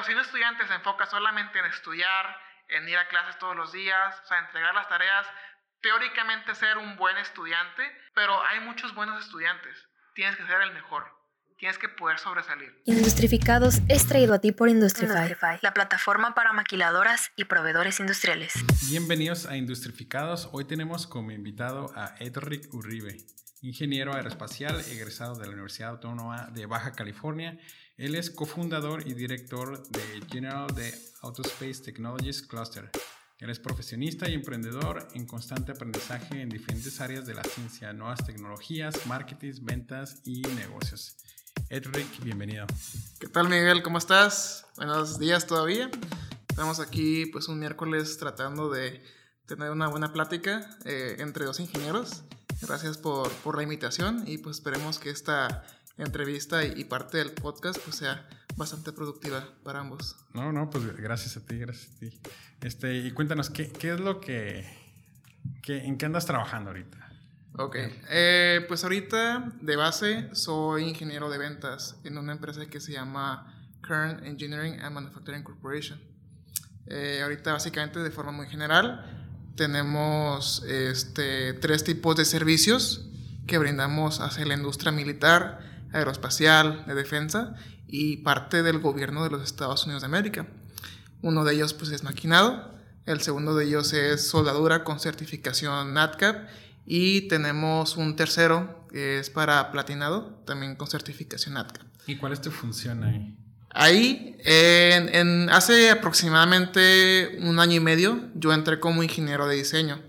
Pero si un estudiante se enfoca solamente en estudiar, en ir a clases todos los días, o sea, entregar las tareas, teóricamente ser un buen estudiante, pero hay muchos buenos estudiantes. Tienes que ser el mejor. Tienes que poder sobresalir. Industrificados es traído a ti por Industrify, la plataforma para maquiladoras y proveedores industriales. Bienvenidos a Industrificados. Hoy tenemos como invitado a Edric Uribe, ingeniero aeroespacial egresado de la Universidad Autónoma de Baja California. Él es cofundador y director de General de Autospace Technologies Cluster. Él es profesionista y emprendedor en constante aprendizaje en diferentes áreas de la ciencia, nuevas tecnologías, marketing, ventas y negocios. Edric, bienvenido. ¿Qué tal Miguel? ¿Cómo estás? Buenos días todavía. Estamos aquí pues un miércoles tratando de tener una buena plática eh, entre dos ingenieros. Gracias por, por, la invitación y pues esperemos que esta entrevista y, parte del podcast pues sea bastante productiva para ambos. No, no, pues gracias a ti, gracias a ti. Este, y cuéntanos, ¿qué, qué es lo que, que, en qué andas trabajando ahorita? Ok, eh, pues ahorita de base soy ingeniero de ventas en una empresa que se llama Kern Engineering and Manufacturing Corporation. Eh, ahorita básicamente de forma muy general tenemos este, tres tipos de servicios que brindamos hacia la industria militar, aeroespacial, de defensa y parte del gobierno de los Estados Unidos de América. Uno de ellos pues, es maquinado, el segundo de ellos es soldadura con certificación NATCAP y tenemos un tercero que es para platinado, también con certificación NATCAP. ¿Y cuál es tu función ahí? Ahí, en, hace aproximadamente un año y medio, yo entré como ingeniero de diseño.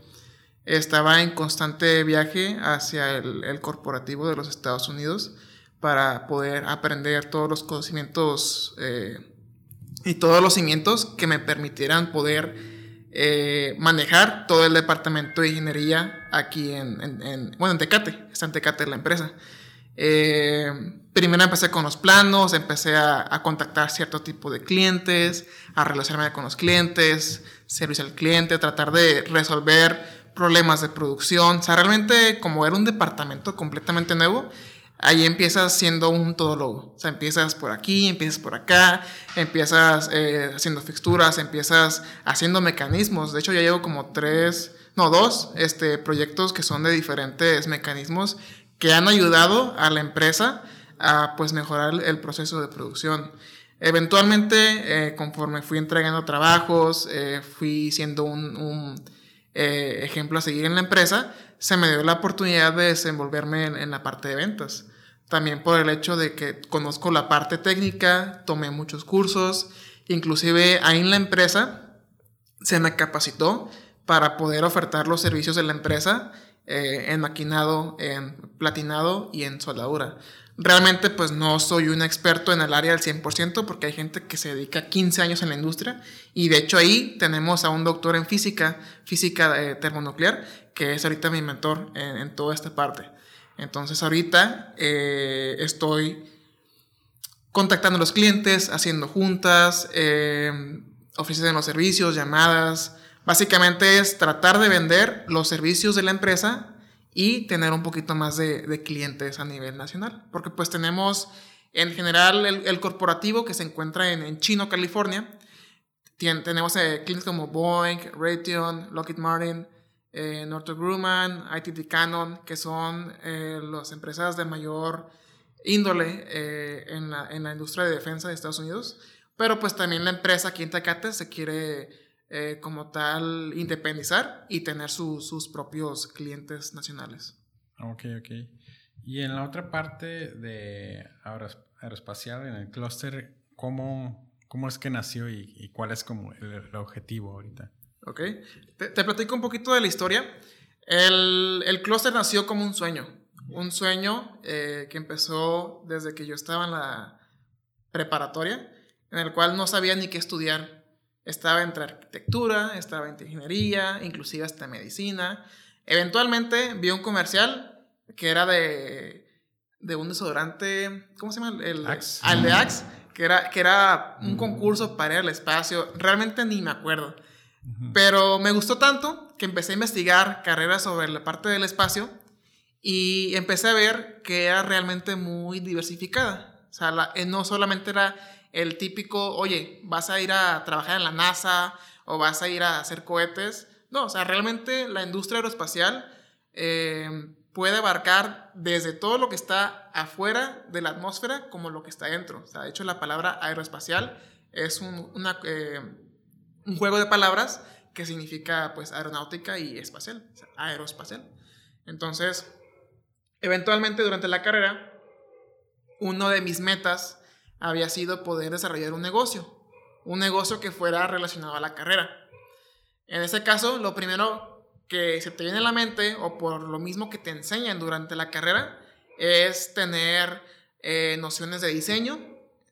Estaba en constante viaje hacia el, corporativo de los Estados Unidos para poder aprender todos los conocimientos eh, y todos los cimientos que me permitieran poder eh, manejar todo el departamento de ingeniería aquí en, en, bueno, en Tecate, está en Tecate la empresa. Eh, primero empecé con los planos, empecé a, contactar cierto tipo de clientes, a relacionarme con los clientes, servicio al cliente, tratar de resolver problemas de producción. O sea, realmente como era un departamento completamente nuevo, ahí empiezas siendo un todólogo. O sea, empiezas por aquí, empiezas por acá, empiezas eh, haciendo fixturas, empiezas haciendo mecanismos. De hecho, ya llevo como tres, no, dos este, proyectos que son de diferentes mecanismos que han ayudado a la empresa a pues mejorar el proceso de producción. Eventualmente, eh, conforme fui entregando trabajos, eh, fui siendo un, ejemplo a seguir en la empresa, se me dio la oportunidad de desenvolverme en, la parte de ventas. También por el hecho de que conozco la parte técnica, tomé muchos cursos, inclusive ahí en la empresa se me capacitó para poder ofertar los servicios de la empresa en maquinado, en platinado y en soldadura. Realmente pues no soy un experto en el área al 100% porque hay gente que se dedica 15 años en la industria y de hecho ahí tenemos a un doctor en física, física eh, termonuclear, que es ahorita mi mentor en, toda esta parte. Entonces ahorita eh, estoy contactando a los clientes, haciendo juntas, eh, ofreciendo los servicios, llamadas. Básicamente es tratar de vender los servicios de la empresa y tener un poquito más de, clientes a nivel nacional. Porque pues tenemos en general el, corporativo que se encuentra en, Chino, California. tenemos eh, clientes como Boeing, Raytheon, Lockheed Martin, eh, Northrop Grumman, ITT Canon, que son eh, las empresas de mayor índole eh, en, la, industria de defensa de Estados Unidos. Pero pues también la empresa aquí en se quiere eh, como tal independizar y tener sus propios clientes nacionales. Ok, ok. Y en la otra parte de aeroespacial, en el clúster, ¿cómo, ¿cómo es que nació y, cuál es como el, objetivo ahorita? Ok, te, platico un poquito de la historia. El, el clúster nació como un sueño, un sueño eh, que empezó desde que yo estaba en la preparatoria, en el cual no sabía ni qué estudiar estaba entre arquitectura, estaba entre ingeniería, inclusive hasta medicina. Eventualmente vi un comercial que era de, de un desodorante, ¿cómo se llama? El, Axe. El de Axe, que era, que era un concurso para ir al espacio. Realmente ni me acuerdo. Pero me gustó tanto que empecé a investigar carreras sobre la parte del espacio y empecé a ver que era realmente muy diversificada. O sea, eh, no solamente era el típico, oye, vas a ir a trabajar en la NASA o vas a ir a hacer cohetes. No, o sea, realmente la industria aeroespacial eh, puede abarcar desde todo lo que está afuera de la atmósfera como lo que está dentro. O sea, de hecho, la palabra aeroespacial es un, eh, un juego de palabras que significa pues aeronáutica y espacial, aeroespacial. Entonces, eventualmente durante la carrera, uno de mis metas había sido poder desarrollar un negocio, un negocio que fuera relacionado a la carrera. En ese caso, lo primero que se te viene a la mente, o por lo mismo que te enseñan durante la carrera, es tener eh, nociones de diseño.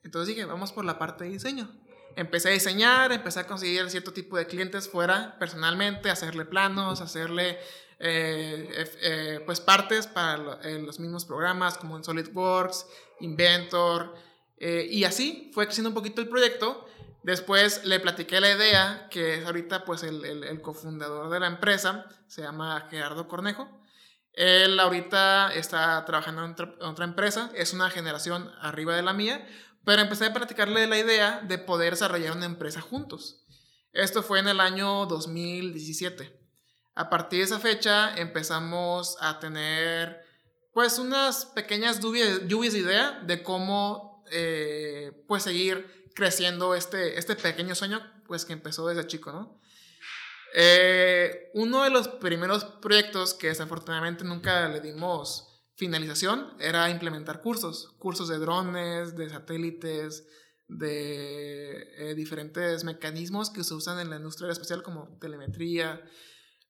Entonces dije, vamos por la parte de diseño. Empecé a diseñar, empecé a conseguir cierto tipo de clientes fuera personalmente, hacerle planos, hacerle eh, eh, pues partes para los mismos programas como en SolidWorks, Inventor, eh, y así fue creciendo un poquito el proyecto. Después le platiqué la idea, que es ahorita pues el, el, cofundador de la empresa, se llama Gerardo Cornejo. Él ahorita está trabajando en otra, otra, empresa, es una generación arriba de la mía, pero empecé a platicarle la idea de poder desarrollar una empresa juntos. Esto fue en el año 2017. A partir de esa fecha empezamos a tener pues unas pequeñas lluvias de idea de cómo eh, pues seguir creciendo este, este pequeño sueño pues que empezó desde chico. Eh, uno de los primeros proyectos que desafortunadamente nunca le dimos finalización era implementar cursos, cursos de drones, de satélites, de eh, diferentes mecanismos que se usan en la industria espacial como telemetría.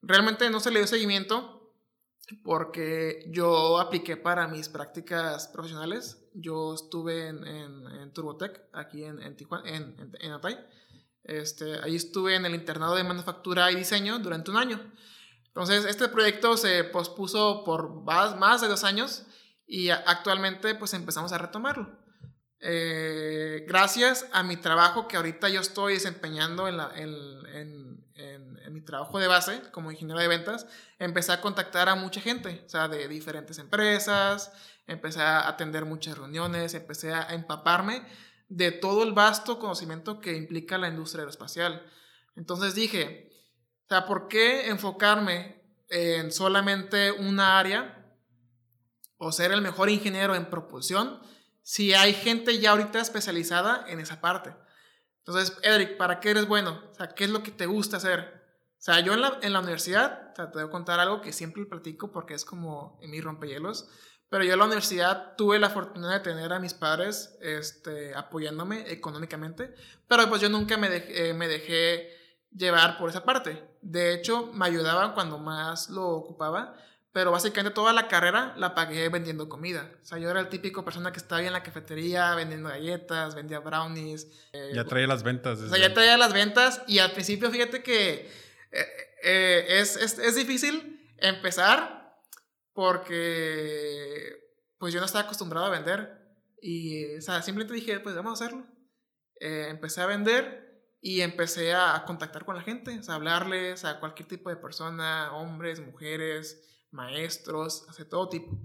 Realmente no se le dio seguimiento porque yo apliqué para mis prácticas profesionales. Yo estuve en, en, Turbotech, aquí en, en Tijuana, en, en, Atay. Este, ahí estuve en el internado de manufactura y diseño durante un año. Entonces, este proyecto se pospuso por más, de dos años y actualmente pues empezamos a retomarlo. Eh, gracias a mi trabajo que ahorita yo estoy desempeñando en, la, en, en, mi trabajo de base como ingeniero de ventas, empecé a contactar a mucha gente, o sea, de diferentes empresas, empecé a atender muchas reuniones, empecé a empaparme de todo el vasto conocimiento que implica la industria aeroespacial. Entonces dije, o sea, ¿por qué enfocarme en solamente una área o ser el mejor ingeniero en propulsión si hay gente ya ahorita especializada en esa parte? Entonces, Edric, ¿para qué eres bueno? O sea, ¿qué es lo que te gusta hacer? O sea, yo en la, en la universidad, o sea, te voy a contar algo que siempre platico porque es como en mi rompehielos, pero yo en la universidad tuve la fortuna de tener a mis padres este, apoyándome económicamente, pero pues yo nunca me eh, me dejé llevar por esa parte. De hecho, me ayudaban cuando más lo ocupaba, pero básicamente toda la carrera la pagué vendiendo comida. O sea, yo era el típico persona que estaba ahí en la cafetería vendiendo galletas, vendía brownies. Eh, ya traía las ventas. O sea, ya traía las ventas y al principio fíjate que eh, eh, es, es, es, difícil empezar porque pues yo no estaba acostumbrado a vender y, o sea, simplemente dije, pues vamos a hacerlo. empecé a vender y empecé a contactar con la gente, sea, hablarles a cualquier tipo de persona, hombres, mujeres, maestros, hace todo tipo.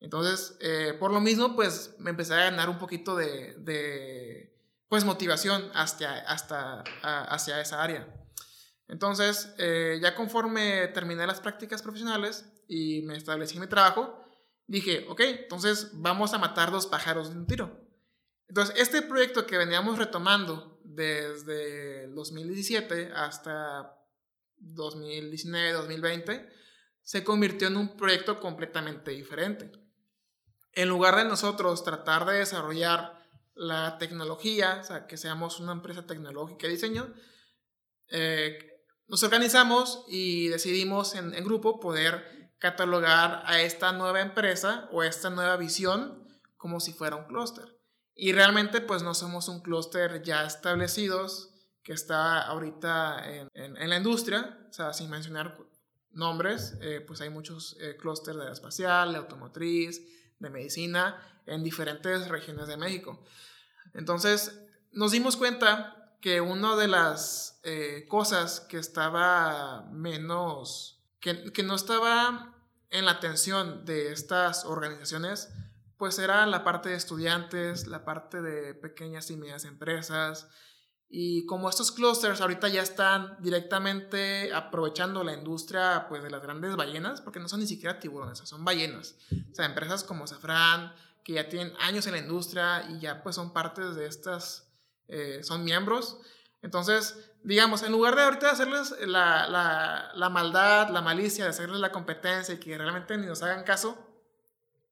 Entonces, eh, por lo mismo, pues me empecé a ganar un poquito de, de pues, motivación hasta, hasta hacia esa área. Entonces, eh, ya conforme terminé las prácticas profesionales y me establecí en mi trabajo, dije, ok, entonces vamos a matar dos pájaros de un tiro. Entonces, este proyecto que veníamos retomando desde 2017 hasta 2019, 2020, se convirtió en un proyecto completamente diferente. En lugar de nosotros tratar de desarrollar la tecnología, o sea, que seamos una empresa tecnológica de diseño, eh, nos organizamos y decidimos en, en, grupo poder catalogar a esta nueva empresa o esta nueva visión como si fuera un clúster. Y realmente pues no somos un clúster ya establecidos que está ahorita en, en, la industria, o sea, sin mencionar nombres, eh, pues hay muchos eh, clústeres de espacial, de automotriz, de medicina, en diferentes regiones de México. Entonces, nos dimos cuenta que una de las eh, cosas que estaba menos, que, que, no estaba en la atención de estas organizaciones, pues era la parte de estudiantes, la parte de pequeñas y medianas empresas. Y como estos clusters ahorita ya están directamente aprovechando la industria pues, de las grandes ballenas, porque no son ni siquiera tiburones, son ballenas. O sea, empresas como Safran, que ya tienen años en la industria y ya pues son partes de estas, eh, son miembros. Entonces, digamos, en lugar de ahorita hacerles la, la, la, maldad, la malicia, de hacerles la competencia y que realmente ni nos hagan caso,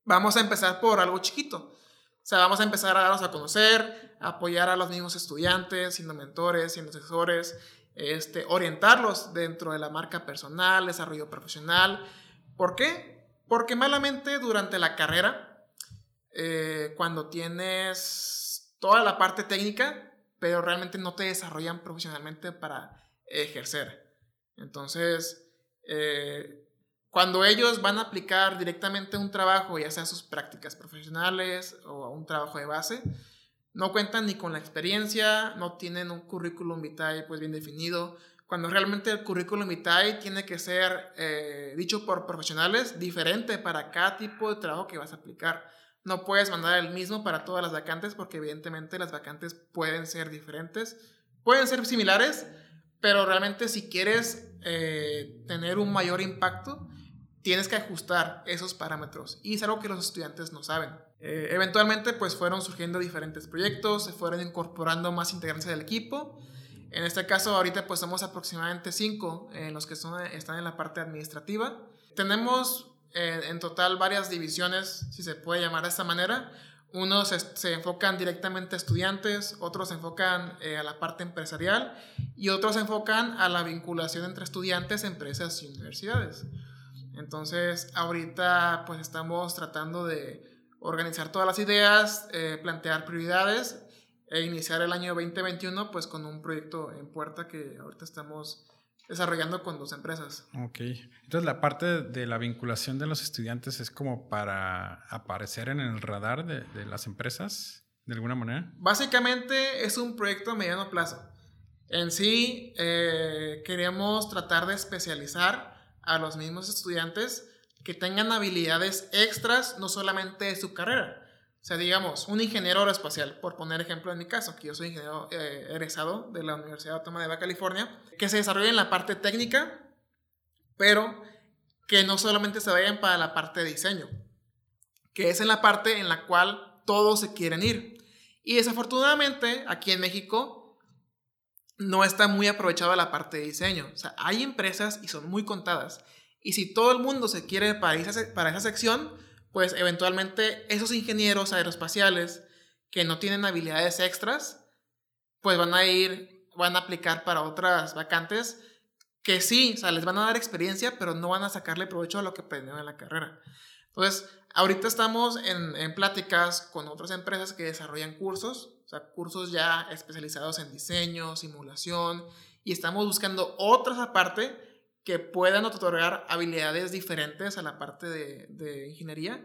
vamos a empezar por algo chiquito. O sea, vamos a empezar a darnos a conocer, apoyar a los mismos estudiantes, siendo mentores, siendo asesores, este, orientarlos dentro de la marca personal, desarrollo profesional. ¿Por qué? Porque malamente durante la carrera, eh, cuando tienes toda la parte técnica, pero realmente no te desarrollan profesionalmente para ejercer. Entonces, eh, cuando ellos van a aplicar directamente un trabajo, ya sea sus prácticas profesionales o un trabajo de base, no cuentan ni con la experiencia, no tienen un currículum vitae pues bien definido, cuando realmente el currículum vitae tiene que ser eh, dicho por profesionales diferente para cada tipo de trabajo que vas a aplicar. No puedes mandar el mismo para todas las vacantes porque evidentemente las vacantes pueden ser diferentes, pueden ser similares, pero realmente si quieres eh, tener un mayor impacto, tienes que ajustar esos parámetros y es algo que los estudiantes no saben. Eh, eventualmente pues fueron surgiendo diferentes proyectos, se fueron incorporando más integrantes del equipo. En este caso ahorita pues somos aproximadamente cinco en los que están en la parte administrativa. Tenemos en total varias divisiones, si se puede llamar de esta manera. Unos se, enfocan directamente a estudiantes, otros se enfocan eh, a la parte empresarial y otros se enfocan a la vinculación entre estudiantes, empresas y universidades. Entonces, ahorita pues estamos tratando de organizar todas las ideas, eh, plantear prioridades e iniciar el año 2021 pues con un proyecto en puerta que ahorita estamos desarrollando con dos empresas. Ok. Entonces la parte de la vinculación de los estudiantes es como para aparecer en el radar de, de las empresas, de alguna manera. Básicamente es un proyecto a mediano plazo. En sí, eh, queremos tratar de especializar a los mismos estudiantes que tengan habilidades extras, no solamente de su carrera, o sea, digamos, un ingeniero aeroespacial, por poner ejemplo en mi caso, que yo soy ingeniero eh, egresado de la Universidad Autónoma de California, que se desarrolla en la parte técnica, pero que no solamente se vayan para la parte de diseño, que es en la parte en la cual todos se quieren ir. Y desafortunadamente, aquí en México, no está muy aprovechada la parte de diseño. O sea, hay empresas y son muy contadas. Y si todo el mundo se quiere para para esa sección, pues eventualmente esos ingenieros aeroespaciales que no tienen habilidades extras, pues van a ir, van a aplicar para otras vacantes que sí, o sea, les van a dar experiencia, pero no van a sacarle provecho a lo que aprendieron en la carrera. Entonces, ahorita estamos en, en pláticas con otras empresas que desarrollan cursos, o sea, cursos ya especializados en diseño, simulación, y estamos buscando otras aparte que puedan otorgar habilidades diferentes a la parte de, ingeniería,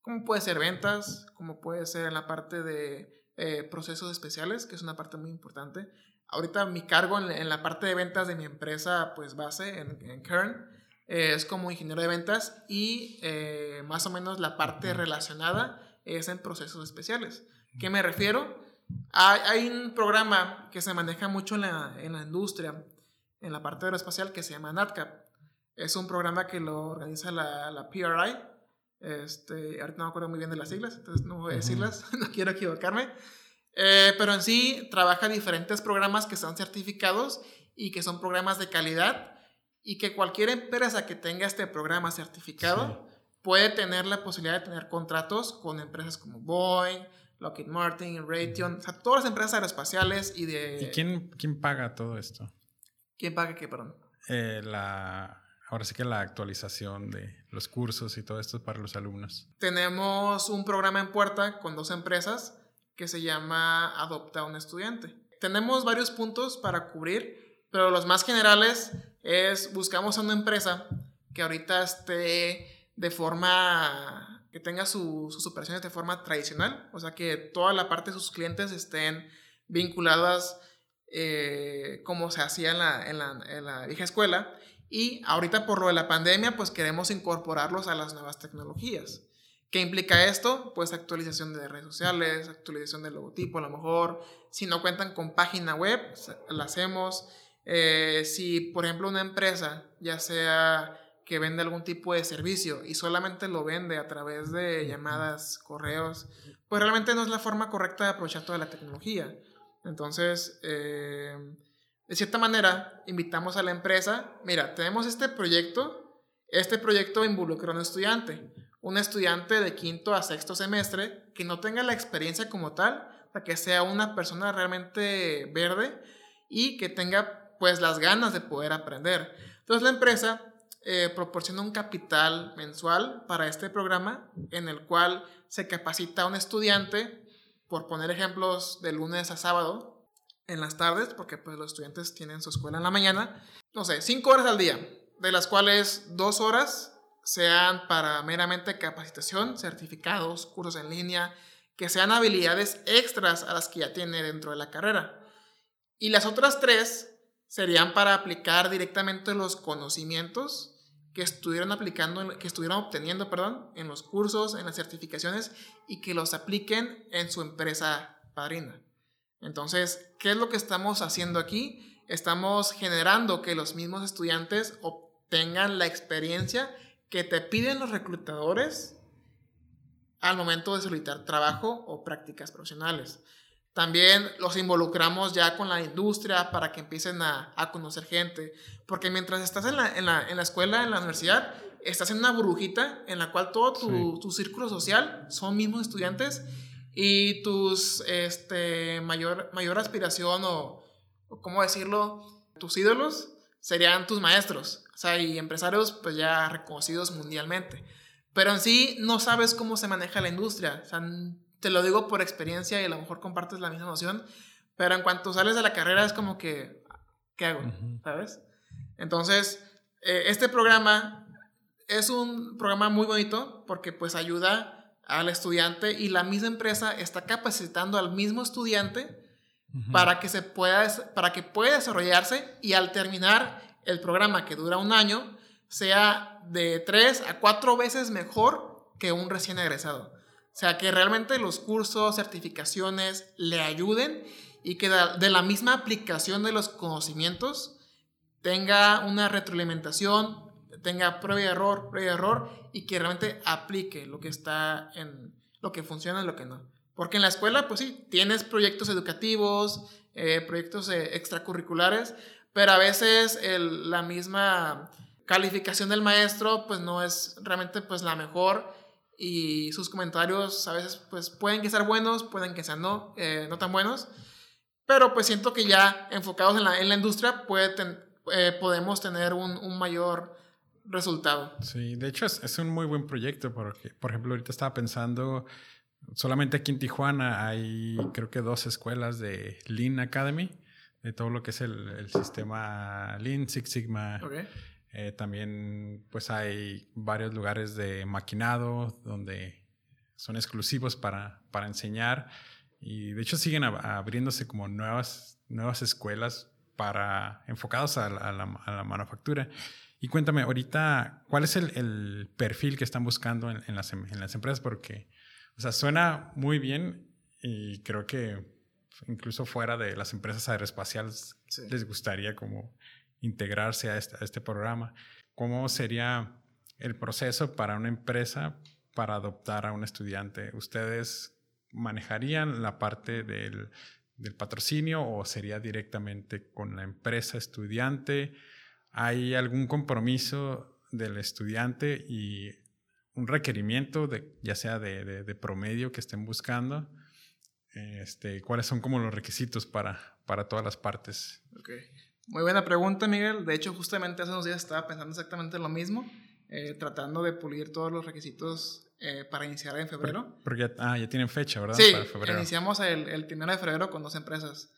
como puede ser ventas, como puede ser en la parte de eh, procesos especiales, que es una parte muy importante. Ahorita mi cargo en, la parte de ventas de mi empresa, pues base en, en Kern, eh, es como ingeniero de ventas y eh, más o menos la parte relacionada es en procesos especiales. ¿Qué me refiero? Hay, hay un programa que se maneja mucho en la, en la industria en la parte aeroespacial que se llama NatCap. Es un programa que lo organiza la, la PRI. Este, ahorita no me acuerdo muy bien de las siglas, entonces no voy a decirlas, no quiero equivocarme. Eh, pero en sí trabaja diferentes programas que son certificados y que son programas de calidad y que cualquier empresa que tenga este programa certificado puede tener la posibilidad de tener contratos con empresas como Boeing, Lockheed Martin, Raytheon, o sea, todas las empresas aeroespaciales y de... ¿Y quién, quién paga todo esto? ¿Quién paga qué, perdón? Eh, la, ahora sí que la actualización de los cursos y todo esto para los alumnos. Tenemos un programa en puerta con dos empresas que se llama Adopta a un estudiante. Tenemos varios puntos para cubrir, pero los más generales es buscamos a una empresa que ahorita esté de forma que tenga sus operaciones de forma tradicional, o sea que toda la parte de sus clientes estén vinculadas eh, como se hacía en la, en, la, en la, vieja escuela. Y ahorita por lo de la pandemia, pues queremos incorporarlos a las nuevas tecnologías. ¿Qué implica esto? Pues actualización de redes sociales, actualización del logotipo, a lo mejor. Si no cuentan con página web, la hacemos. Eh, si, por ejemplo, una empresa, ya sea que vende algún tipo de servicio y solamente lo vende a través de llamadas, correos, pues realmente no es la forma correcta de aprovechar toda la tecnología. Entonces, eh, de cierta manera, invitamos a la empresa, mira, tenemos este proyecto, este proyecto involucra a un estudiante un estudiante de quinto a sexto semestre que no tenga la experiencia como tal, para que sea una persona realmente verde y que tenga pues las ganas de poder aprender. Entonces la empresa eh, proporciona un capital mensual para este programa en el cual se capacita a un estudiante, por poner ejemplos de lunes a sábado, en las tardes, porque pues los estudiantes tienen su escuela en la mañana, no sé, cinco horas al día, de las cuales dos horas sean para meramente capacitación, certificados, cursos en línea, que sean habilidades extras a las que ya tiene dentro de la carrera. Y las otras tres serían para aplicar directamente los conocimientos que estuvieron aplicando, que obteniendo, perdón, en los cursos, en las certificaciones y que los apliquen en su empresa padrina. Entonces, ¿qué es lo que estamos haciendo aquí? Estamos generando que los mismos estudiantes obtengan la experiencia que te piden los reclutadores al momento de solicitar trabajo o prácticas profesionales. También los involucramos ya con la industria para que empiecen a, conocer gente. Porque mientras estás en la, en, la, en la, escuela, en la universidad, estás en una burbujita en la cual todo tu, tu círculo social son mismos estudiantes y tus este, mayor, mayor aspiración o, o, ¿cómo decirlo? Tus ídolos serían tus maestros. O sea, y empresarios pues ya reconocidos mundialmente. Pero en sí no sabes cómo se maneja la industria. O sea, te lo digo por experiencia y a lo mejor compartes la misma noción. Pero en cuanto sales de la carrera es como que, ¿qué hago? ¿Sabes? Entonces, eh, este programa es un programa muy bonito porque pues ayuda al estudiante y la misma empresa está capacitando al mismo estudiante para que se pueda para que pueda desarrollarse y al terminar el programa que dura un año sea de tres a cuatro veces mejor que un recién egresado. O sea, que realmente los cursos, certificaciones le ayuden y que de la misma aplicación de los conocimientos tenga una retroalimentación, tenga prueba y error, prueba y error y que realmente aplique lo que está en lo que funciona y lo que no. Porque en la escuela, pues sí, tienes proyectos educativos, eh, proyectos eh, extracurriculares, pero a veces la misma calificación del maestro pues no es realmente pues la mejor y sus comentarios a veces pues pueden que sean buenos, pueden que sean no, eh, no tan buenos, pero pues siento que ya enfocados en la, en la industria puede eh, podemos tener un, un, mayor resultado. Sí, de hecho es, es, un muy buen proyecto porque, por ejemplo, ahorita estaba pensando, solamente aquí en Tijuana hay creo que dos escuelas de Lean Academy de todo lo que es el, el sistema Lean, Six Sigma. Eh, también pues hay varios lugares de maquinado donde son exclusivos para, para enseñar y de hecho siguen abriéndose como nuevas, nuevas escuelas para, enfocados a la, a la, manufactura. Y cuéntame, ahorita, ¿cuál es el, el perfil que están buscando en, en, las, en las empresas? Porque, o sea, suena muy bien y creo que incluso fuera de las empresas aeroespaciales, les gustaría como integrarse a este, a este, programa. ¿Cómo sería el proceso para una empresa para adoptar a un estudiante? ¿Ustedes manejarían la parte del, del patrocinio o sería directamente con la empresa estudiante? ¿Hay algún compromiso del estudiante y un requerimiento, de, ya sea de, de, de promedio que estén buscando? este, cuáles son como los requisitos para, para todas las partes. Okay. Muy buena pregunta, Miguel. De hecho, justamente hace unos días estaba pensando exactamente lo mismo, eh, tratando de pulir todos los requisitos eh, para iniciar en febrero. Porque ya, ah, ya tienen fecha, ¿verdad? Sí, iniciamos el, el primero de febrero con dos empresas.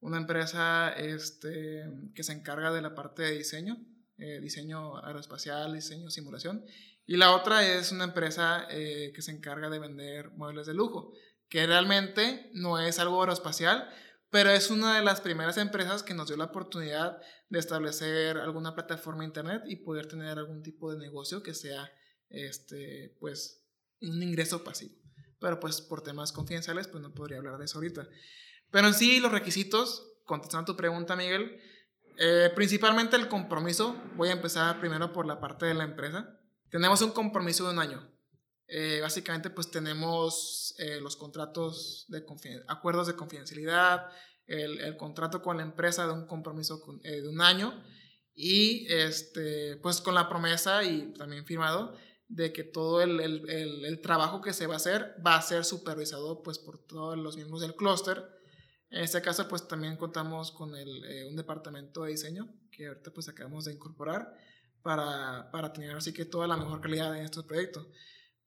Una empresa este, que se encarga de la parte de diseño, eh, diseño aeroespacial, diseño simulación, y la otra es una empresa que se encarga de vender muebles de lujo que realmente no es algo aeroespacial, pero es una de las primeras empresas que nos dio la oportunidad de establecer alguna plataforma internet y poder tener algún tipo de negocio que sea, este, pues, un ingreso pasivo. Pero pues por temas confidenciales, pues no podría hablar de eso ahorita. Pero en sí, los requisitos, contestando tu pregunta, Miguel, eh, principalmente el compromiso. Voy a empezar primero por la parte de la empresa. Tenemos un compromiso de un año. Eh, básicamente, pues tenemos eh, los contratos de acuerdos de confidencialidad, el, el, contrato con la empresa de un compromiso de un año y este, pues con la promesa y también firmado de que todo el, el, el, trabajo que se va a hacer va a ser supervisado pues por todos los miembros del clúster. En este caso pues también contamos con eh, un departamento de diseño que ahorita pues acabamos de incorporar para, para tener así que toda la mejor calidad en estos proyectos.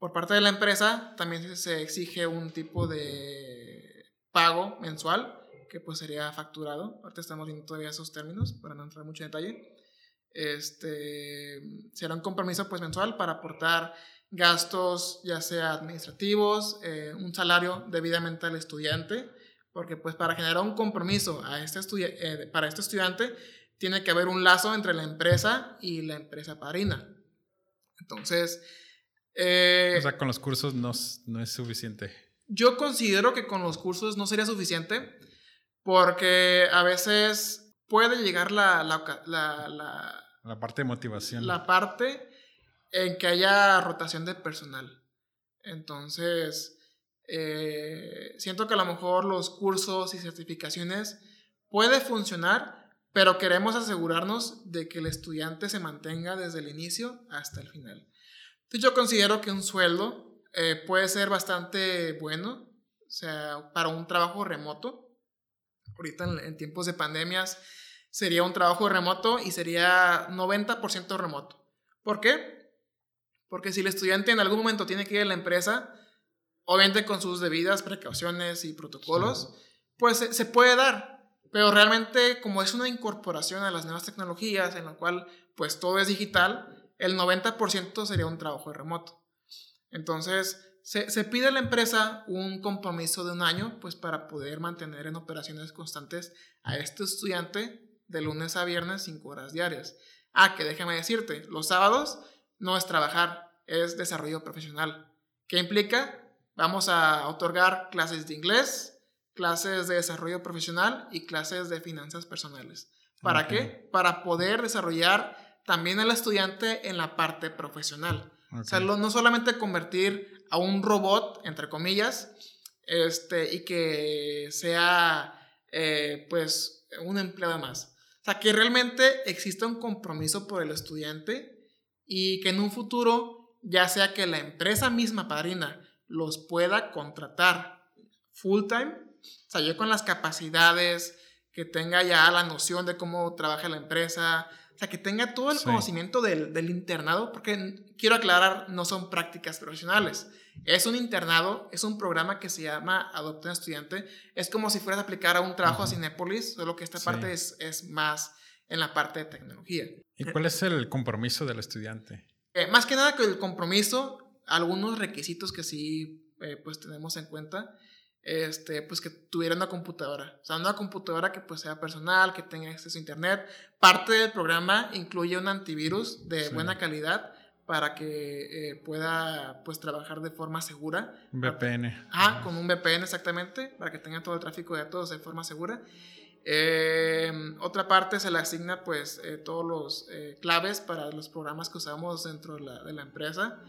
Por parte de la empresa también se exige un tipo de pago mensual que pues sería facturado. Ahorita estamos viendo todavía esos términos para no entrar mucho en detalle este, será un compromiso pues mensual para aportar gastos ya sea administrativos, eh, un salario debidamente al estudiante, porque pues para generar un compromiso a este eh, para este estudiante tiene que haber un lazo entre la empresa y la empresa parina. Entonces... Eh, o sea, con los cursos no, no es suficiente. Yo considero que con los cursos no sería suficiente porque a veces puede llegar la, la, la, la parte de motivación. La parte en que haya rotación de personal. Entonces, eh, siento que a lo mejor los cursos y certificaciones puede funcionar, pero queremos asegurarnos de que el estudiante se mantenga desde el inicio hasta el final. Entonces yo considero que un sueldo eh, puede ser bastante bueno, o sea, para un trabajo remoto. Ahorita en tiempos de pandemias sería un trabajo remoto y sería 90% remoto. ¿Por qué? Porque si el estudiante en algún momento tiene que ir a la empresa, obviamente con sus debidas precauciones y protocolos, pues se, puede dar. Pero realmente como es una incorporación a las nuevas tecnologías, en lo cual pues todo es digital, el 90% sería un trabajo remoto. Entonces, se, se, pide a la empresa un compromiso de un año, pues para poder mantener en operaciones constantes a este estudiante de lunes a viernes, 5 horas diarias. Ah, que déjame decirte, los sábados no es trabajar, es desarrollo profesional. ¿Qué implica? Vamos a otorgar clases de inglés, clases de desarrollo profesional y clases de finanzas personales. ¿Para qué? Para poder desarrollar también al estudiante en la parte profesional. O sea, no solamente convertir a un robot, entre comillas, este, y que sea, eh, pues, un empleado más. O sea, que realmente exista un compromiso por el estudiante y que en un futuro, ya sea que la empresa misma padrina los pueda contratar full time, o sea, yo con las capacidades, que tenga ya la noción de cómo trabaja la empresa, o sea, que tenga todo el conocimiento del, del, internado, porque quiero aclarar, no son prácticas profesionales. Es un internado, es un programa que se llama Adopta un Estudiante. Es como si fueras a aplicar a un trabajo a Cinepolis, solo que esta parte es, es, más en la parte de tecnología. ¿Y cuál es el compromiso del estudiante? Eh, más que nada que el compromiso, algunos requisitos que sí eh, pues tenemos en cuenta, este, pues que tuviera una computadora. O sea, una computadora que pues sea personal, que tenga acceso a internet. Parte del programa incluye un antivirus de buena calidad para que eh, pueda pues trabajar de forma segura. VPN. Ah, con un VPN exactamente, para que tenga todo el tráfico de datos de forma segura. Eh, otra parte se le asigna pues eh, todos los claves para los programas que usamos dentro de la, de la empresa.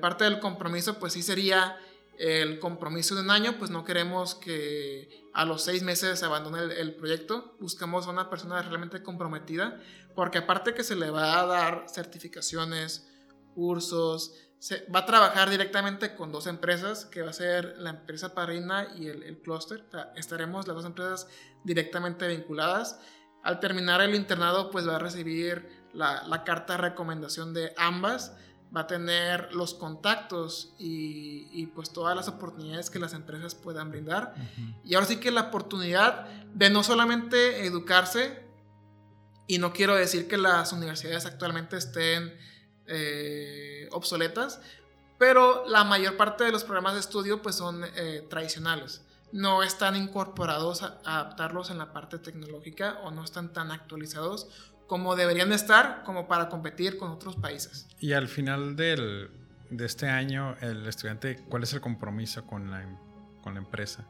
parte del compromiso pues sí sería el compromiso de un año, pues no queremos que a los seis meses se abandone el, proyecto, buscamos a una persona realmente comprometida, porque aparte que se le va a dar certificaciones, cursos. Se, va a trabajar directamente con dos empresas, que va a ser la empresa Parina y el, el clúster. estaremos las dos empresas directamente vinculadas. Al terminar el internado, pues va a recibir la, la carta de recomendación de ambas. Va a tener los contactos y, y, pues todas las oportunidades que las empresas puedan brindar. Y ahora sí que la oportunidad de no solamente educarse, y no quiero decir que las universidades actualmente estén eh, obsoletas, pero la mayor parte de los programas de estudio pues son eh, tradicionales. No están incorporados a, adaptarlos en la parte tecnológica o no están tan actualizados como deberían estar como para competir con otros países. Y al final del, de este año, el estudiante, ¿cuál es el compromiso con la, con la empresa?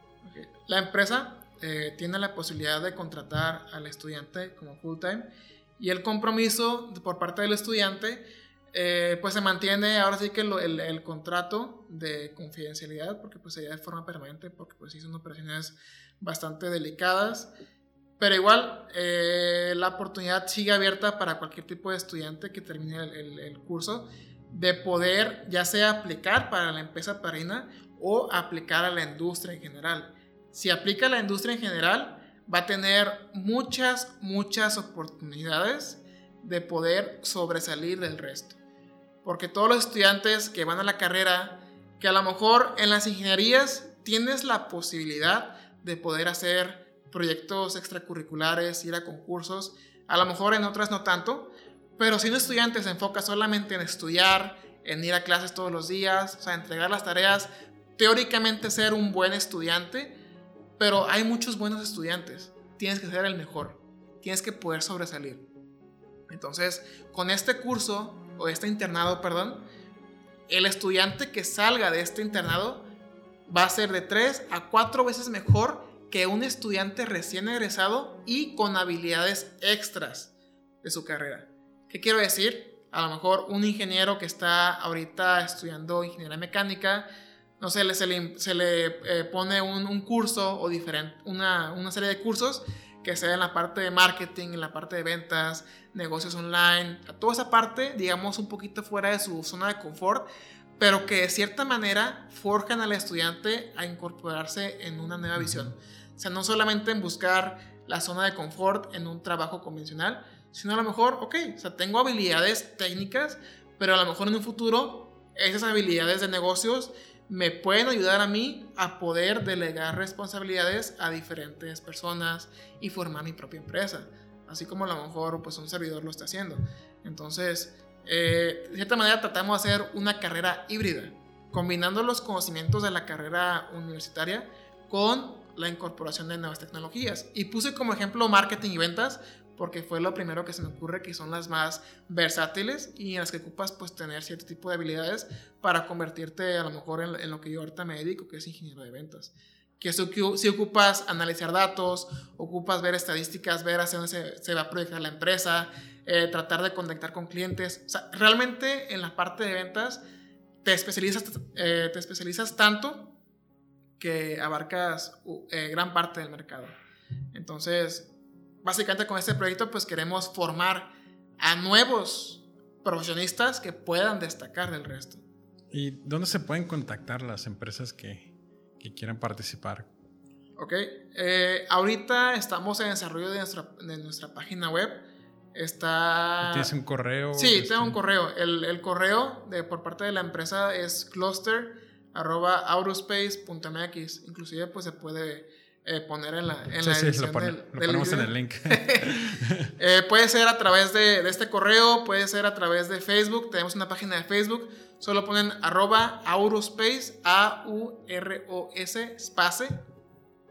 La empresa eh, tiene la posibilidad de contratar al estudiante como full time y el compromiso por parte del estudiante eh, pues se mantiene ahora sí que el, el, contrato de confidencialidad porque pues sería de forma permanente porque pues sí son operaciones bastante delicadas pero igual eh, la oportunidad sigue abierta para cualquier tipo de estudiante que termine el, el, curso de poder ya sea aplicar para la empresa parina o aplicar a la industria en general. Si aplica a la industria en general va a tener muchas muchas oportunidades de poder sobresalir del resto. Porque todos los estudiantes que van a la carrera, que a lo mejor en las ingenierías tienes la posibilidad de poder hacer proyectos extracurriculares, ir a concursos, a lo mejor en otras no tanto, pero si un estudiante se enfoca solamente en estudiar, en ir a clases todos los días, o sea, entregar las tareas, teóricamente ser un buen estudiante, pero hay muchos buenos estudiantes, tienes que ser el mejor, tienes que poder sobresalir. Entonces, con este curso o este internado, perdón, el estudiante que salga de este internado va a ser de 3 a 4 veces mejor que un estudiante recién egresado y con habilidades extras de su carrera. ¿Qué quiero decir? A lo mejor un ingeniero que está ahorita estudiando ingeniería mecánica, no sé, se le, se le eh, pone un, curso o diferente, una, una serie de cursos que sea en la parte de marketing, en la parte de ventas, negocios online, toda esa parte, digamos, un poquito fuera de su zona de confort, pero que de cierta manera forjan al estudiante a incorporarse en una nueva visión. O sea, no solamente en buscar la zona de confort en un trabajo convencional, sino a lo mejor, ok, o sea, tengo habilidades técnicas, pero a lo mejor en un futuro esas habilidades de negocios me pueden ayudar a mí a poder delegar responsabilidades a diferentes personas y formar mi propia empresa, así como a lo mejor pues un servidor lo está haciendo. Entonces, eh, de cierta manera tratamos de hacer una carrera híbrida, combinando los conocimientos de la carrera universitaria con la incorporación de nuevas tecnologías. Y puse como ejemplo marketing y ventas porque fue lo primero que se me ocurre que son las más versátiles y en las que ocupas pues tener cierto tipo de habilidades para convertirte a lo mejor en, lo que yo ahorita me dedico, que es ingeniero de ventas. Que si ocupas analizar datos, ocupas ver estadísticas, ver hacia dónde se, va a proyectar la empresa, eh, tratar de conectar con clientes. O sea, realmente en la parte de ventas te especializas, eh, tanto que abarcas eh, gran parte del mercado. Entonces, básicamente con este proyecto pues queremos formar a nuevos profesionistas que puedan destacar del resto. ¿Y dónde se pueden contactar las empresas que, que quieran participar? Ok, eh, ahorita estamos en desarrollo de nuestra, de nuestra página web. Está... ¿Tienes un correo? Sí, tengo un correo. El, el, correo de, por parte de la empresa es cluster.aurospace.mx. Inclusive pues se puede eh, poner en la, en sí, sí, lo, ponemos en el link. eh, puede ser a través de, de, este correo, puede ser a través de Facebook. Tenemos una página de Facebook. Solo ponen arroba aurospace, A-U-R-O-S, space.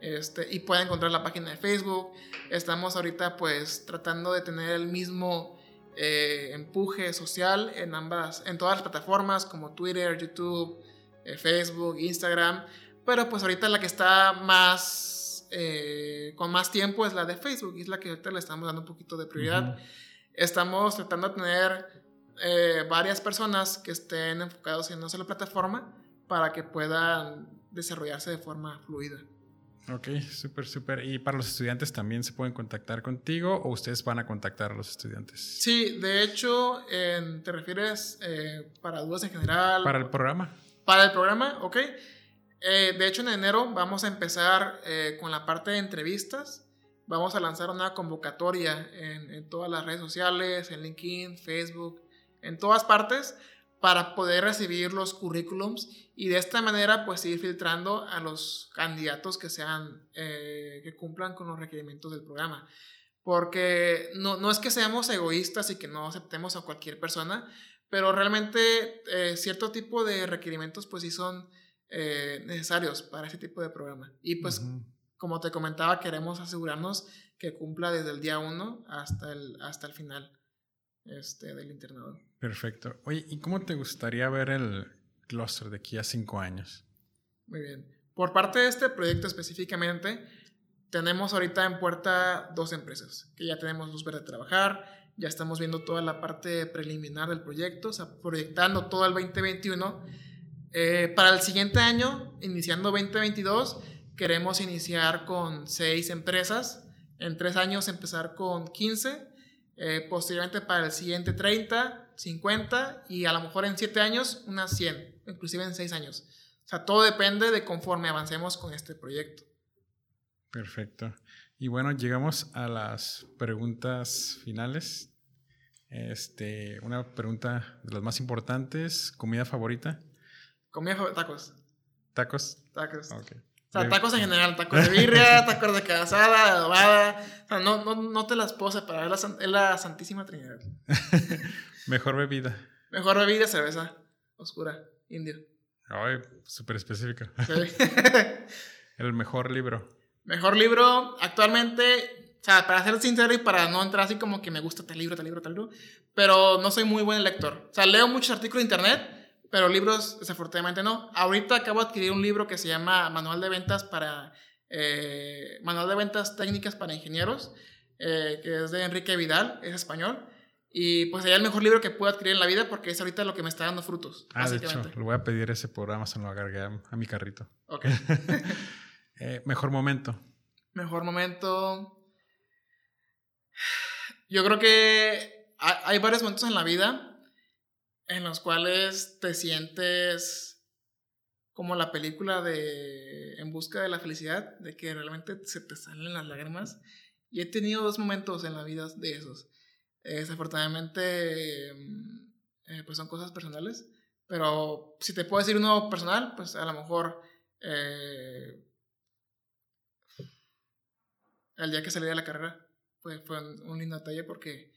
Este, y pueden encontrar la página de Facebook. Estamos ahorita pues tratando de tener el mismo eh, empuje social en ambas, en todas las plataformas como Twitter, YouTube, eh, Facebook, Instagram. Pero pues ahorita la que está más eh, con más tiempo es la de Facebook, y es la que ahorita le estamos dando un poquito de prioridad. Estamos tratando de tener eh, varias personas que estén enfocados en una sola plataforma para que puedan desarrollarse de forma fluida. Ok, súper, súper. ¿Y para los estudiantes también se pueden contactar contigo o ustedes van a contactar a los estudiantes? Sí, de hecho, ¿te refieres eh, para dudas en general? Para el programa. Para el programa, ok. Eh, de hecho, en enero vamos a empezar con la parte de entrevistas. Vamos a lanzar una convocatoria en, todas las redes sociales, en LinkedIn, Facebook, en todas partes, para poder recibir los currículums y de esta manera pues ir filtrando a los candidatos que sean, eh, que cumplan con los requerimientos del programa. Porque no, no es que seamos egoístas y que no aceptemos a cualquier persona, pero realmente cierto tipo de requerimientos pues sí son eh, necesarios para ese tipo de programa. Y pues, como te comentaba, queremos asegurarnos que cumpla desde el día 1 hasta el, hasta el final. Este, del internado. Perfecto. Oye, ¿y cómo te gustaría ver el clúster de aquí a cinco años? Muy bien. Por parte de este proyecto específicamente, tenemos ahorita en puerta dos empresas que ya tenemos luz verde de trabajar, ya estamos viendo toda la parte preliminar del proyecto, o sea, proyectando todo el 2021. Eh, para el siguiente año, iniciando 2022, queremos iniciar con seis empresas, en tres años empezar con 15, eh, posteriormente para el siguiente 30, 50 y a lo mejor en siete años unas 100, inclusive en seis años. O sea, todo depende de conforme avancemos con este proyecto. Perfecto. Y bueno, llegamos a las preguntas finales. Este, una pregunta de las más importantes, ¿comida favorita? Comida favorita, tacos. ¿Tacos? Tacos. O sea, tacos en general, tacos de birria, tacos de casada, adobada. O sea, no, no, no te las puedo separar, es la, es la Santísima Trinidad. Mejor bebida. Mejor bebida, cerveza oscura, indio. Ay, súper específico. El mejor libro. Mejor libro, actualmente, o sea, para ser sincero y para no entrar así como que me gusta tal libro, tal libro, tal libro, pero no soy muy buen lector. O sea, leo muchos artículos de internet, pero libros desafortunadamente no. Ahorita acabo de adquirir un libro que se llama Manual de Ventas para... Eh, Manual de Ventas Técnicas para Ingenieros, eh, que es de Enrique Vidal, es español. Y pues sería el mejor libro que puedo adquirir en la vida porque es ahorita lo que me está dando frutos. Ah, de hecho, lo voy a pedir ese por Amazon, lo agregué a, mi carrito. Ok. Eh, mejor momento. Mejor momento. Yo creo que hay varios momentos en la vida en los cuales te sientes como la película de En busca de la felicidad, de que realmente se te salen las lágrimas. Y he tenido dos momentos en la vida de esos. Eh, desafortunadamente, mm, eh, pues son cosas personales. Pero si te puedo decir uno personal, pues a lo mejor eh, el día que salí de la carrera fue, fue un, lindo detalle porque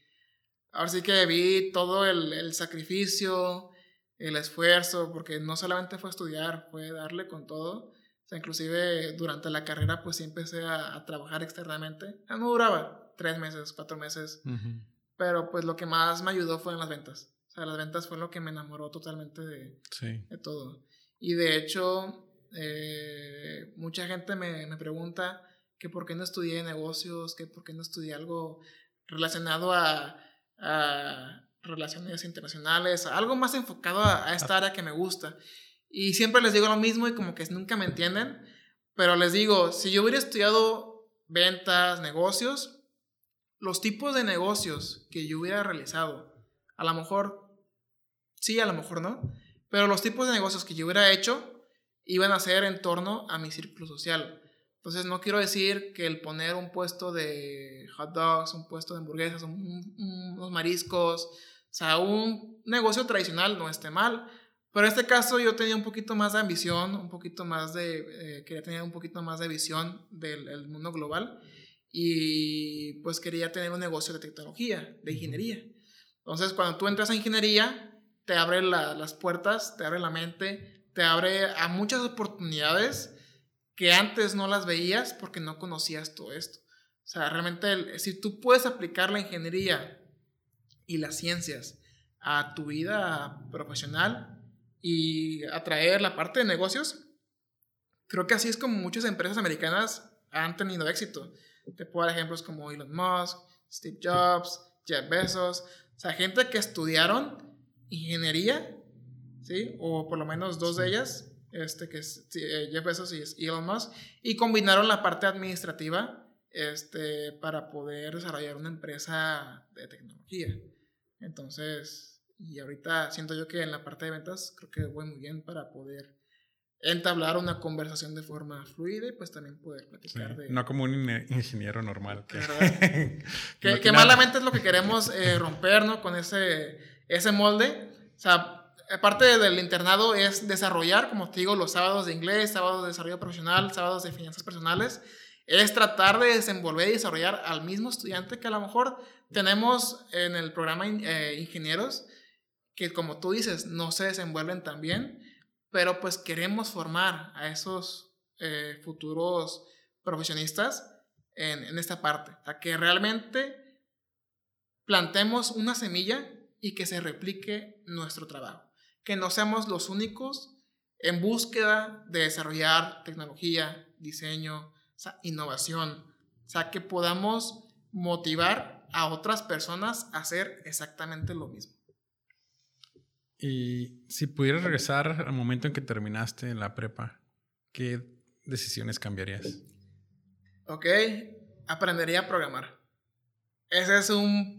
ahora sí que vi todo el, el, sacrificio, el esfuerzo, porque no solamente fue estudiar, fue darle con todo. O sea, inclusive durante la carrera pues sí empecé a, trabajar externamente. No duraba tres meses, cuatro meses. Pero pues lo que más me ayudó fue en las ventas. O sea, las ventas fue lo que me enamoró totalmente de, de todo. Y de hecho, eh, mucha gente me, me, pregunta que por qué no estudié negocios, que por qué no estudié algo relacionado a, a relaciones internacionales, algo más enfocado a, a, esta área que me gusta. Y siempre les digo lo mismo y como que nunca me entienden, pero les digo, si yo hubiera estudiado ventas, negocios, los tipos de negocios que yo hubiera realizado, a lo mejor sí, a lo mejor no, pero los tipos de negocios que yo hubiera hecho iban a ser en torno a mi círculo social. Entonces no quiero decir que el poner un puesto de hot dogs, un puesto de hamburguesas, unos mariscos, o sea, un negocio tradicional no esté mal. Pero en este caso yo tenía un poquito más de ambición, un poquito más de, eh, quería tener un poquito más de visión del mundo global y pues quería tener un negocio de tecnología, de ingeniería. Entonces, cuando tú entras a ingeniería, te abre las puertas, te abre la mente, te abre a muchas oportunidades que antes no las veías porque no conocías todo esto. O sea, realmente, si tú puedes aplicar la ingeniería y las ciencias a tu vida profesional y atraer la parte de negocios, creo que así es como muchas empresas americanas han tenido éxito. Te puedo dar ejemplos como Elon Musk, Steve Jobs, Jeff Bezos, o sea, gente que estudiaron ingeniería, ¿sí? O por lo menos dos de ellas, este, que es eh, Jeff Bezos y Elon Musk, y combinaron la parte administrativa este, para poder desarrollar una empresa de tecnología. Entonces, y ahorita siento yo que en la parte de ventas creo que voy muy bien para poder entablar una conversación de forma fluida y pues también poder platicar de... No como un ingeniero normal. Que, que, malamente es lo que queremos eh, romper, ¿no? Con ese, ese molde. O sea, parte del internado es desarrollar, como te digo, los sábados de inglés, sábados de desarrollo profesional, sábados de finanzas personales. Es tratar de desenvolver y desarrollar al mismo estudiante que a lo mejor tenemos en el programa eh, ingenieros, que como tú dices, no se desenvuelven tan bien pero pues queremos formar a esos eh, futuros profesionistas en, esta parte, a que realmente plantemos una semilla y que se replique nuestro trabajo. Que no seamos los únicos en búsqueda de desarrollar tecnología, diseño, innovación. O sea, que podamos motivar a otras personas a hacer exactamente lo mismo. Y si pudieras regresar al momento en que terminaste la prepa, ¿qué decisiones cambiarías? Ok, aprendería a programar. Ese es un...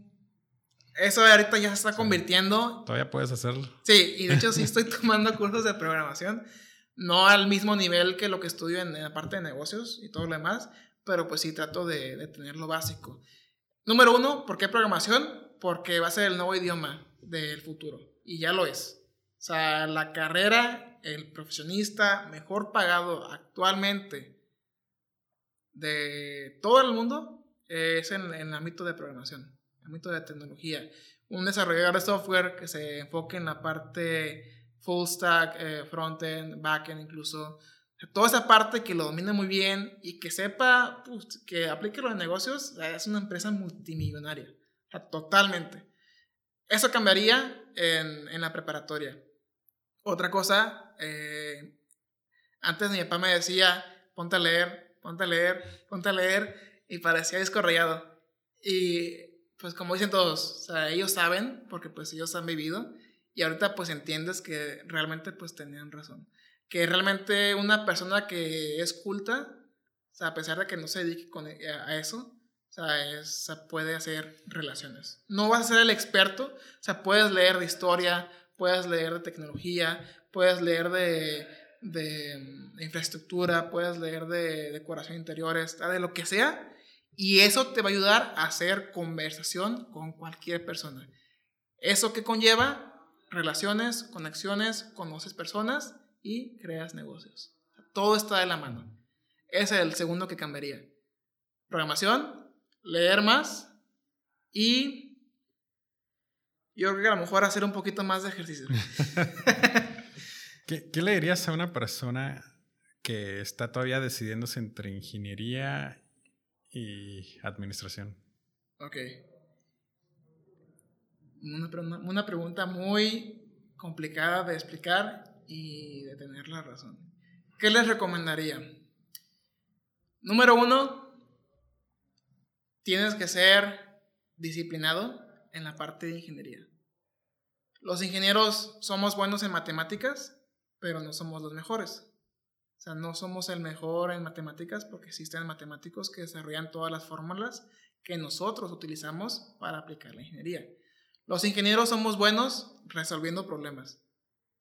Eso ahorita ya se está convirtiendo... Todavía puedes hacerlo. Sí, y de hecho sí estoy tomando cursos de programación. No al mismo nivel que lo que estudio en, la parte de negocios y todo lo demás, pero pues sí trato de, de tener lo básico. Número uno, ¿por qué programación? Porque va a ser el nuevo idioma del futuro. Y ya lo es. O sea, la carrera, el profesionista mejor pagado actualmente de todo el mundo es en, el ámbito de programación, ámbito de tecnología. Un desarrollador de software que se enfoque en la parte full stack, eh, frontend, backend incluso. Toda esa parte que lo domine muy bien y que sepa pues, que aplique los negocios, es una empresa multimillonaria. totalmente. Eso cambiaría en, en la preparatoria. Otra cosa, eh, antes mi papá me decía, ponte a leer, ponte a leer, ponte a leer, y parecía descorrellado. Y pues como dicen todos, o sea, ellos saben, porque pues ellos han vivido, y ahorita pues entiendes que realmente pues tenían razón. Que realmente una persona que es culta, o sea, a pesar de que no se dedique e, a eso, o sea, puede hacer relaciones. No vas a ser el experto, o sea, puedes leer de historia, puedes leer de tecnología, puedes leer de de, infraestructura, puedes leer de decoración interiores, de lo que sea, y eso te va a ayudar a hacer conversación con cualquier persona. Eso que conlleva relaciones, conexiones, conoces personas y creas negocios. Todo está de la mano. Es el segundo que cambiaría. Programación, leer más y yo creo que a lo mejor hacer un poquito más de ejercicio. ¿Qué, le dirías a una persona que está todavía decidiéndose entre ingeniería y administración? Ok. Una, una, pregunta muy complicada de explicar y de tener la razón. ¿Qué les recomendaría? Número uno, tienes que ser disciplinado en la parte de ingeniería. Los ingenieros somos buenos en matemáticas, pero no somos los mejores. O sea, no somos el mejor en matemáticas porque existen matemáticos que desarrollan todas las fórmulas que nosotros utilizamos para aplicar la ingeniería. Los ingenieros somos buenos resolviendo problemas.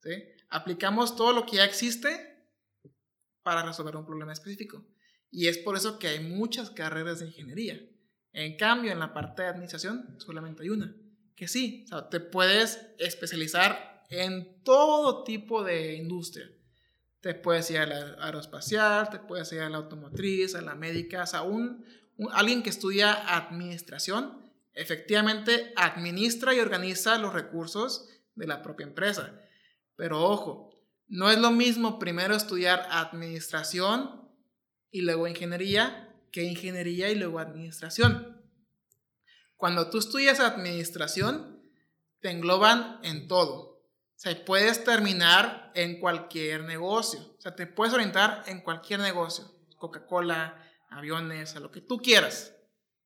¿sí? Aplicamos todo lo que ya existe para resolver un problema específico. Y es por eso que hay muchas carreras de ingeniería. En cambio, en la parte de administración solamente hay una. Que sí, o sea, te puedes especializar en todo tipo de industria. Te puedes ir a la aeroespacial, te puedes ir a la automotriz, a la médica, o sea, alguien que estudia administración, efectivamente administra y organiza los recursos de la propia empresa. Pero ojo, no es lo mismo primero estudiar administración y luego ingeniería que ingeniería y luego administración. Cuando tú estudias administración, te engloban en todo. O sea, puedes terminar en cualquier negocio. O sea, te puedes orientar en cualquier negocio. Coca-Cola, aviones, a lo que tú quieras.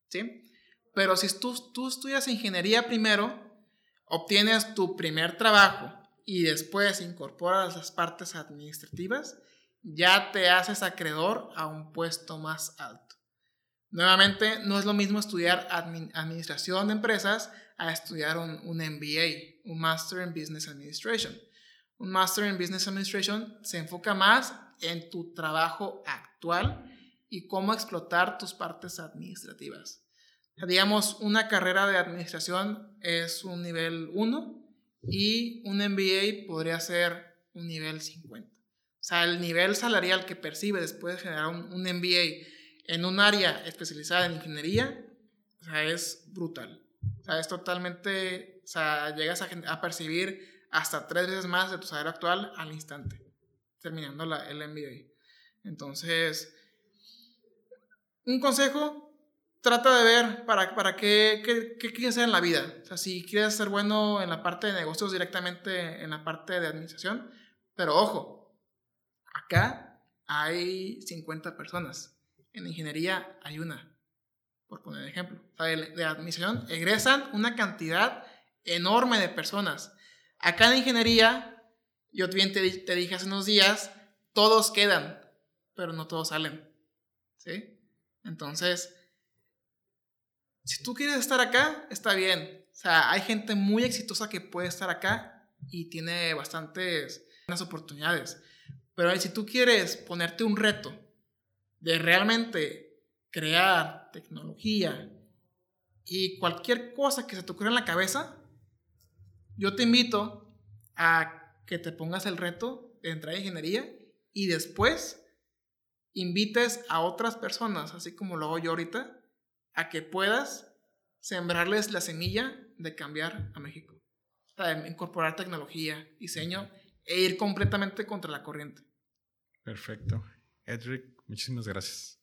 ¿Sí? Pero si tú, tú estudias ingeniería primero, obtienes tu primer trabajo y después incorporas las partes administrativas, ya te haces acreedor a un puesto más alto. Nuevamente, no es lo mismo estudiar administración de empresas a estudiar un, MBA, un Master in Business Administration. Un Master in Business Administration se enfoca más en tu trabajo actual y cómo explotar tus partes administrativas. digamos, una carrera de administración es un nivel 1 y un MBA podría ser un nivel 50. O sea, el nivel salarial que percibe después de generar un, MBA en un área especializada en ingeniería, o es brutal. O sea, es totalmente, o sea, llegas a, percibir hasta tres veces más de tu salario actual al instante, terminando la, el MBA. Entonces, un consejo, trata de ver para, para qué, qué, qué, quieres hacer en la vida. O sea, si quieres ser bueno en la parte de negocios directamente en la parte de administración, pero ojo, acá hay 50 personas. En ingeniería hay una, por poner ejemplo. De, de administración egresan una cantidad enorme de personas. Acá en ingeniería, yo bien te, te dije hace unos días, todos quedan, pero no todos salen. ¿Sí? Entonces, si tú quieres estar acá, está bien. O sea, hay gente muy exitosa que puede estar acá y tiene bastantes buenas oportunidades. Pero si tú quieres ponerte un reto de realmente crear tecnología y cualquier cosa que se te ocurra en la cabeza, yo te invito a que te pongas el reto de entrar en ingeniería y después invites a otras personas, así como lo hago yo ahorita, a que puedas sembrarles la semilla de cambiar a México. De incorporar tecnología, diseño e ir completamente contra la corriente. Perfecto. Edric, muchísimas gracias.